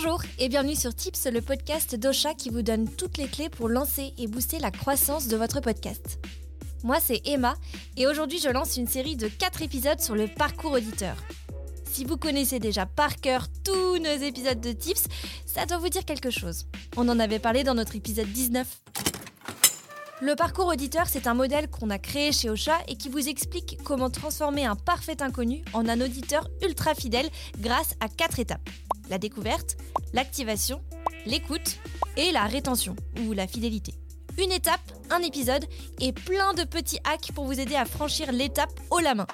Bonjour et bienvenue sur Tips, le podcast d'Ocha qui vous donne toutes les clés pour lancer et booster la croissance de votre podcast. Moi, c'est Emma et aujourd'hui, je lance une série de 4 épisodes sur le parcours auditeur. Si vous connaissez déjà par cœur tous nos épisodes de Tips, ça doit vous dire quelque chose. On en avait parlé dans notre épisode 19. Le parcours auditeur, c'est un modèle qu'on a créé chez Ocha et qui vous explique comment transformer un parfait inconnu en un auditeur ultra fidèle grâce à 4 étapes. La découverte, l'activation, l'écoute et la rétention ou la fidélité. Une étape, un épisode et plein de petits hacks pour vous aider à franchir l'étape haut la main.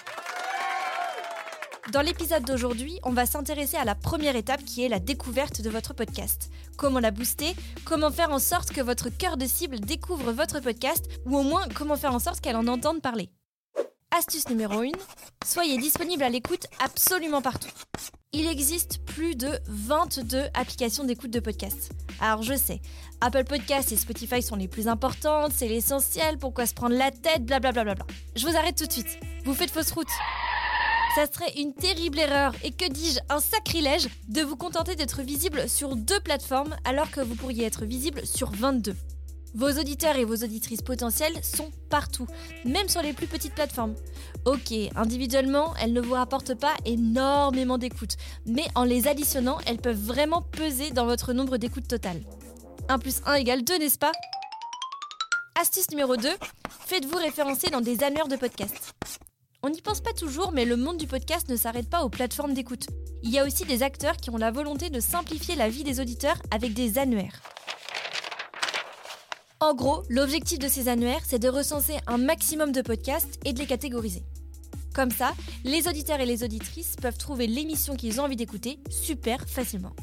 Dans l'épisode d'aujourd'hui, on va s'intéresser à la première étape qui est la découverte de votre podcast. Comment la booster, comment faire en sorte que votre cœur de cible découvre votre podcast ou au moins comment faire en sorte qu'elle en entende parler. Astuce numéro 1, soyez disponible à l'écoute absolument partout. Il existe plus de 22 applications d'écoute de podcast. Alors je sais, Apple Podcasts et Spotify sont les plus importantes, c'est l'essentiel, pourquoi se prendre la tête, blablabla. Bla bla bla. Je vous arrête tout de suite. Vous faites fausse route. Ça serait une terrible erreur et que dis-je, un sacrilège de vous contenter d'être visible sur deux plateformes alors que vous pourriez être visible sur 22. Vos auditeurs et vos auditrices potentielles sont partout, même sur les plus petites plateformes. Ok, individuellement, elles ne vous rapportent pas énormément d'écoutes, mais en les additionnant, elles peuvent vraiment peser dans votre nombre d'écoutes total. 1 plus 1 égale 2, n'est-ce pas? Astuce numéro 2, faites-vous référencer dans des annuaires de podcast. On n'y pense pas toujours, mais le monde du podcast ne s'arrête pas aux plateformes d'écoute. Il y a aussi des acteurs qui ont la volonté de simplifier la vie des auditeurs avec des annuaires. En gros, l'objectif de ces annuaires, c'est de recenser un maximum de podcasts et de les catégoriser. Comme ça, les auditeurs et les auditrices peuvent trouver l'émission qu'ils ont envie d'écouter super facilement.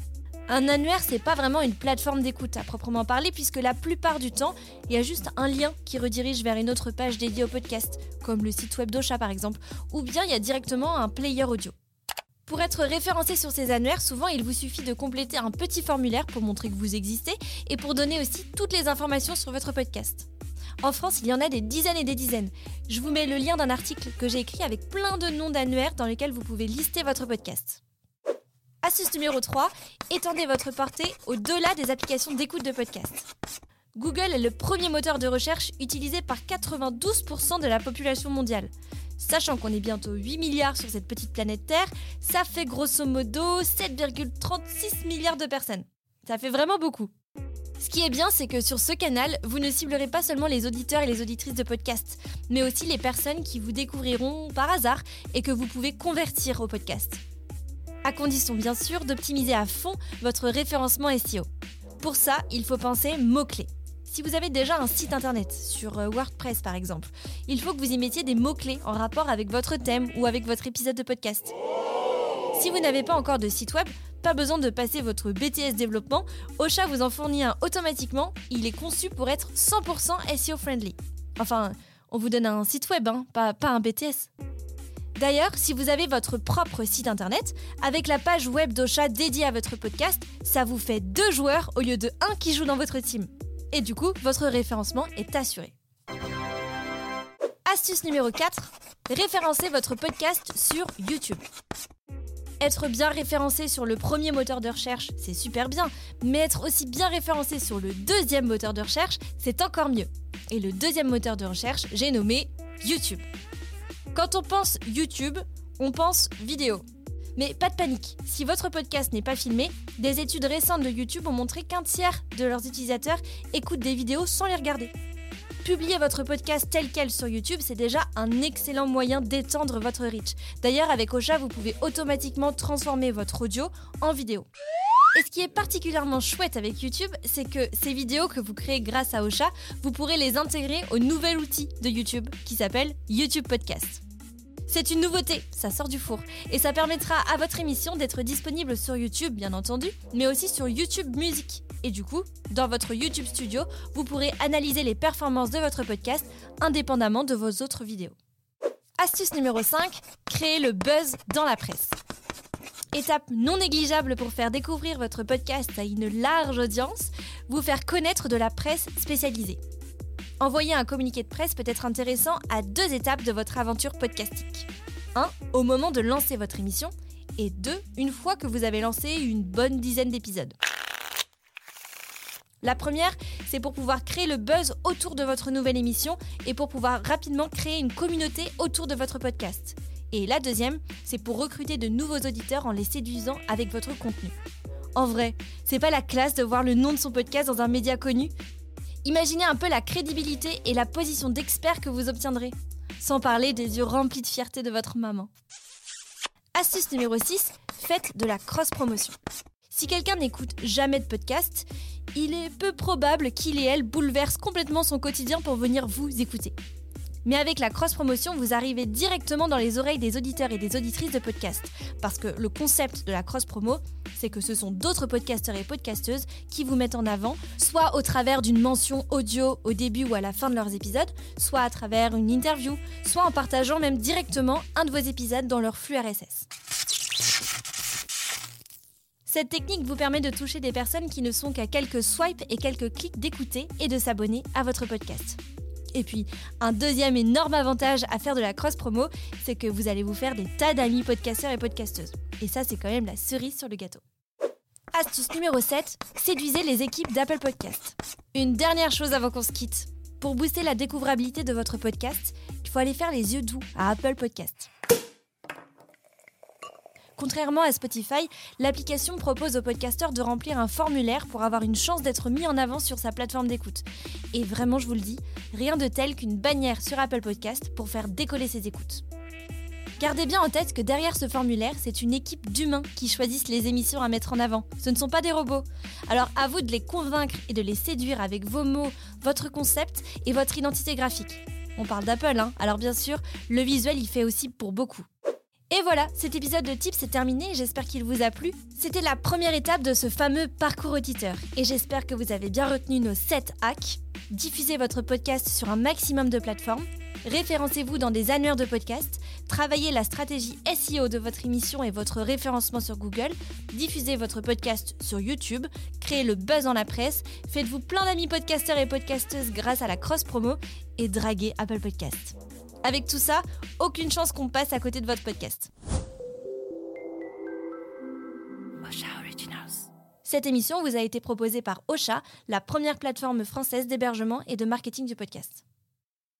Un annuaire, c'est pas vraiment une plateforme d'écoute à proprement parler, puisque la plupart du temps, il y a juste un lien qui redirige vers une autre page dédiée au podcast, comme le site web d'Ocha par exemple, ou bien il y a directement un player audio. Pour être référencé sur ces annuaires, souvent il vous suffit de compléter un petit formulaire pour montrer que vous existez et pour donner aussi toutes les informations sur votre podcast. En France, il y en a des dizaines et des dizaines. Je vous mets le lien d'un article que j'ai écrit avec plein de noms d'annuaires dans lesquels vous pouvez lister votre podcast. Astuce numéro 3, étendez votre portée au-delà des applications d'écoute de podcast. Google est le premier moteur de recherche utilisé par 92% de la population mondiale. Sachant qu'on est bientôt 8 milliards sur cette petite planète Terre, ça fait grosso modo 7,36 milliards de personnes. Ça fait vraiment beaucoup. Ce qui est bien, c'est que sur ce canal, vous ne ciblerez pas seulement les auditeurs et les auditrices de podcast, mais aussi les personnes qui vous découvriront par hasard et que vous pouvez convertir au podcast à condition bien sûr d'optimiser à fond votre référencement SEO. Pour ça, il faut penser mots-clés. Si vous avez déjà un site internet, sur euh, WordPress par exemple, il faut que vous y mettiez des mots-clés en rapport avec votre thème ou avec votre épisode de podcast. Si vous n'avez pas encore de site web, pas besoin de passer votre BTS développement, Ocha vous en fournit un automatiquement, il est conçu pour être 100% SEO friendly. Enfin, on vous donne un site web, hein, pas un BTS. D'ailleurs, si vous avez votre propre site internet, avec la page web d'Ocha dédiée à votre podcast, ça vous fait deux joueurs au lieu de un qui joue dans votre team. Et du coup, votre référencement est assuré. Astuce numéro 4, référencez votre podcast sur YouTube. Être bien référencé sur le premier moteur de recherche, c'est super bien, mais être aussi bien référencé sur le deuxième moteur de recherche, c'est encore mieux. Et le deuxième moteur de recherche, j'ai nommé YouTube. Quand on pense YouTube, on pense vidéo. Mais pas de panique, si votre podcast n'est pas filmé, des études récentes de YouTube ont montré qu'un tiers de leurs utilisateurs écoutent des vidéos sans les regarder. Publier votre podcast tel quel sur YouTube, c'est déjà un excellent moyen d'étendre votre reach. D'ailleurs, avec Ocha, vous pouvez automatiquement transformer votre audio en vidéo. Et ce qui est particulièrement chouette avec YouTube, c'est que ces vidéos que vous créez grâce à Ocha, vous pourrez les intégrer au nouvel outil de YouTube qui s'appelle YouTube Podcast. C'est une nouveauté, ça sort du four, et ça permettra à votre émission d'être disponible sur YouTube bien entendu, mais aussi sur YouTube Music. Et du coup, dans votre YouTube Studio, vous pourrez analyser les performances de votre podcast indépendamment de vos autres vidéos. Astuce numéro 5, créer le buzz dans la presse. Étape non négligeable pour faire découvrir votre podcast à une large audience, vous faire connaître de la presse spécialisée. Envoyer un communiqué de presse peut être intéressant à deux étapes de votre aventure podcastique. 1. Au moment de lancer votre émission et deux, une fois que vous avez lancé une bonne dizaine d'épisodes. La première, c'est pour pouvoir créer le buzz autour de votre nouvelle émission et pour pouvoir rapidement créer une communauté autour de votre podcast. Et la deuxième, c'est pour recruter de nouveaux auditeurs en les séduisant avec votre contenu. En vrai, c'est pas la classe de voir le nom de son podcast dans un média connu? Imaginez un peu la crédibilité et la position d'expert que vous obtiendrez. Sans parler des yeux remplis de fierté de votre maman. Astuce numéro 6, faites de la cross-promotion. Si quelqu'un n'écoute jamais de podcast, il est peu probable qu'il et elle bouleversent complètement son quotidien pour venir vous écouter. Mais avec la cross-promotion, vous arrivez directement dans les oreilles des auditeurs et des auditrices de podcast. Parce que le concept de la cross-promo, c'est que ce sont d'autres podcasteurs et podcasteuses qui vous mettent en avant, soit au travers d'une mention audio au début ou à la fin de leurs épisodes, soit à travers une interview, soit en partageant même directement un de vos épisodes dans leur flux RSS. Cette technique vous permet de toucher des personnes qui ne sont qu'à quelques swipes et quelques clics d'écouter et de s'abonner à votre podcast. Et puis, un deuxième énorme avantage à faire de la cross-promo, c'est que vous allez vous faire des tas d'amis podcasteurs et podcasteuses. Et ça, c'est quand même la cerise sur le gâteau. Astuce numéro 7, séduisez les équipes d'Apple Podcast. Une dernière chose avant qu'on se quitte. Pour booster la découvrabilité de votre podcast, il faut aller faire les yeux doux à Apple Podcast. Contrairement à Spotify, l'application propose aux podcasteurs de remplir un formulaire pour avoir une chance d'être mis en avant sur sa plateforme d'écoute. Et vraiment, je vous le dis, rien de tel qu'une bannière sur Apple Podcast pour faire décoller ses écoutes. Gardez bien en tête que derrière ce formulaire, c'est une équipe d'humains qui choisissent les émissions à mettre en avant. Ce ne sont pas des robots. Alors à vous de les convaincre et de les séduire avec vos mots, votre concept et votre identité graphique. On parle d'Apple, hein alors bien sûr, le visuel y fait aussi pour beaucoup. Et voilà, cet épisode de Tips est terminé, j'espère qu'il vous a plu. C'était la première étape de ce fameux parcours auditeur, et j'espère que vous avez bien retenu nos 7 hacks. Diffusez votre podcast sur un maximum de plateformes, référencez-vous dans des annuaires de podcasts, travaillez la stratégie SEO de votre émission et votre référencement sur Google, diffusez votre podcast sur YouTube, créez le buzz dans la presse, faites-vous plein d'amis podcasteurs et podcasteuses grâce à la cross-promo. Et draguez Apple Podcasts. Avec tout ça, aucune chance qu'on passe à côté de votre podcast. Cette émission vous a été proposée par Ocha, la première plateforme française d'hébergement et de marketing du podcast.